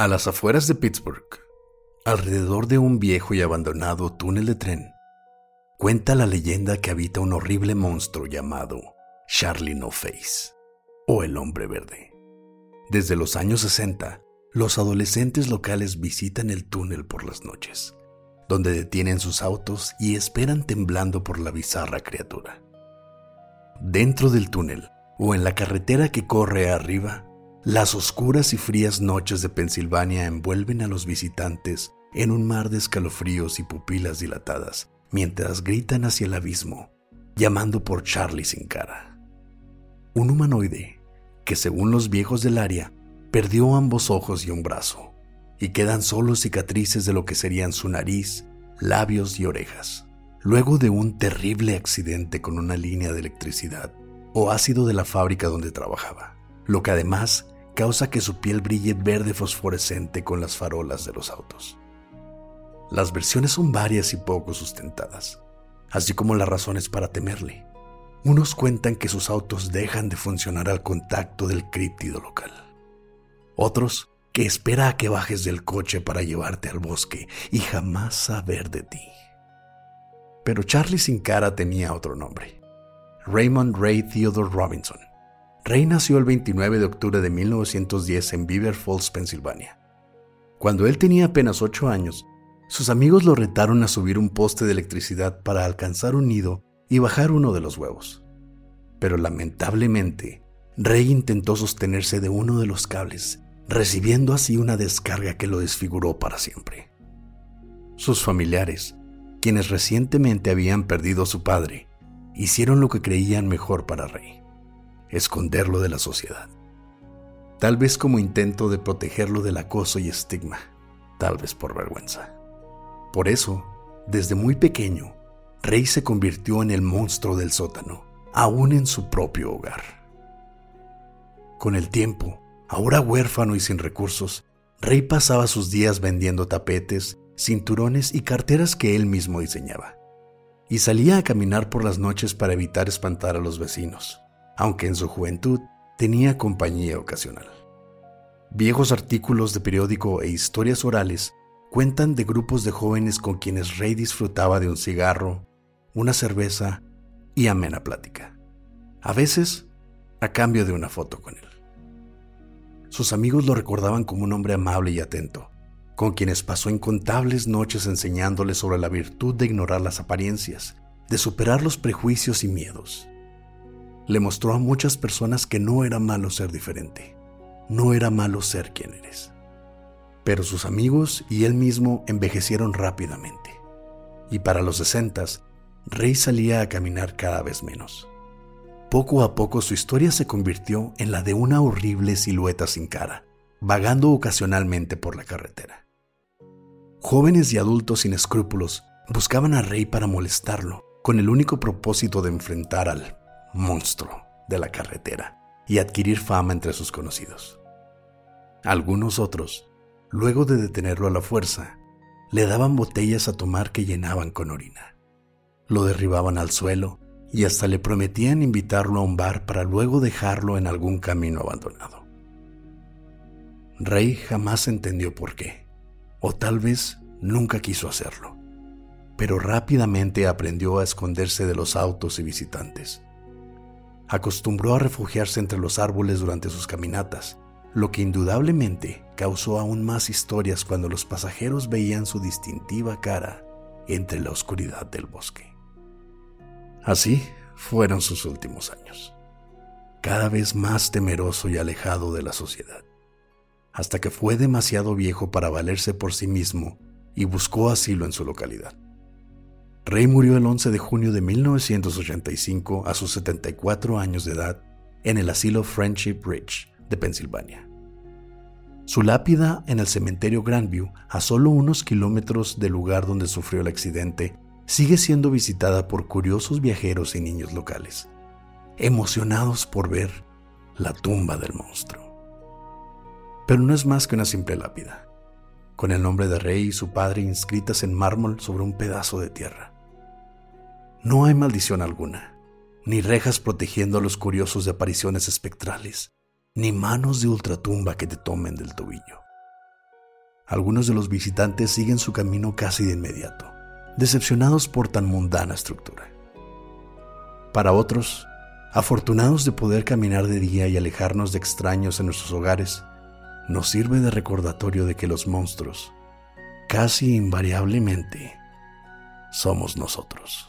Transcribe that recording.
A las afueras de Pittsburgh, alrededor de un viejo y abandonado túnel de tren, cuenta la leyenda que habita un horrible monstruo llamado Charlie No Face o el Hombre Verde. Desde los años 60, los adolescentes locales visitan el túnel por las noches, donde detienen sus autos y esperan temblando por la bizarra criatura. Dentro del túnel o en la carretera que corre arriba, las oscuras y frías noches de Pensilvania envuelven a los visitantes en un mar de escalofríos y pupilas dilatadas, mientras gritan hacia el abismo, llamando por Charlie sin cara. Un humanoide que, según los viejos del área, perdió ambos ojos y un brazo, y quedan solo cicatrices de lo que serían su nariz, labios y orejas, luego de un terrible accidente con una línea de electricidad o ácido de la fábrica donde trabajaba, lo que además causa que su piel brille verde fosforescente con las farolas de los autos. Las versiones son varias y poco sustentadas, así como las razones para temerle. Unos cuentan que sus autos dejan de funcionar al contacto del críptido local. Otros que espera a que bajes del coche para llevarte al bosque y jamás saber de ti. Pero Charlie sin cara tenía otro nombre. Raymond Ray Theodore Robinson Ray nació el 29 de octubre de 1910 en Beaver Falls, Pensilvania. Cuando él tenía apenas 8 años, sus amigos lo retaron a subir un poste de electricidad para alcanzar un nido y bajar uno de los huevos. Pero lamentablemente, Ray intentó sostenerse de uno de los cables, recibiendo así una descarga que lo desfiguró para siempre. Sus familiares, quienes recientemente habían perdido a su padre, hicieron lo que creían mejor para Ray esconderlo de la sociedad. Tal vez como intento de protegerlo del acoso y estigma, tal vez por vergüenza. Por eso, desde muy pequeño, Rey se convirtió en el monstruo del sótano, aún en su propio hogar. Con el tiempo, ahora huérfano y sin recursos, Rey pasaba sus días vendiendo tapetes, cinturones y carteras que él mismo diseñaba. Y salía a caminar por las noches para evitar espantar a los vecinos aunque en su juventud tenía compañía ocasional. Viejos artículos de periódico e historias orales cuentan de grupos de jóvenes con quienes Rey disfrutaba de un cigarro, una cerveza y amena plática. A veces, a cambio de una foto con él. Sus amigos lo recordaban como un hombre amable y atento, con quienes pasó incontables noches enseñándoles sobre la virtud de ignorar las apariencias, de superar los prejuicios y miedos le mostró a muchas personas que no era malo ser diferente, no era malo ser quien eres. Pero sus amigos y él mismo envejecieron rápidamente, y para los sesentas, Rey salía a caminar cada vez menos. Poco a poco su historia se convirtió en la de una horrible silueta sin cara, vagando ocasionalmente por la carretera. Jóvenes y adultos sin escrúpulos buscaban a Rey para molestarlo, con el único propósito de enfrentar al monstruo de la carretera y adquirir fama entre sus conocidos. Algunos otros, luego de detenerlo a la fuerza, le daban botellas a tomar que llenaban con orina. Lo derribaban al suelo y hasta le prometían invitarlo a un bar para luego dejarlo en algún camino abandonado. Rey jamás entendió por qué, o tal vez nunca quiso hacerlo, pero rápidamente aprendió a esconderse de los autos y visitantes acostumbró a refugiarse entre los árboles durante sus caminatas, lo que indudablemente causó aún más historias cuando los pasajeros veían su distintiva cara entre la oscuridad del bosque. Así fueron sus últimos años, cada vez más temeroso y alejado de la sociedad, hasta que fue demasiado viejo para valerse por sí mismo y buscó asilo en su localidad. Rey murió el 11 de junio de 1985 a sus 74 años de edad en el asilo Friendship Ridge de Pensilvania. Su lápida en el cementerio Grandview, a solo unos kilómetros del lugar donde sufrió el accidente, sigue siendo visitada por curiosos viajeros y niños locales, emocionados por ver la tumba del monstruo. Pero no es más que una simple lápida, con el nombre de Rey y su padre inscritas en mármol sobre un pedazo de tierra. No hay maldición alguna, ni rejas protegiendo a los curiosos de apariciones espectrales, ni manos de ultratumba que te tomen del tobillo. Algunos de los visitantes siguen su camino casi de inmediato, decepcionados por tan mundana estructura. Para otros, afortunados de poder caminar de día y alejarnos de extraños en nuestros hogares, nos sirve de recordatorio de que los monstruos, casi invariablemente, somos nosotros.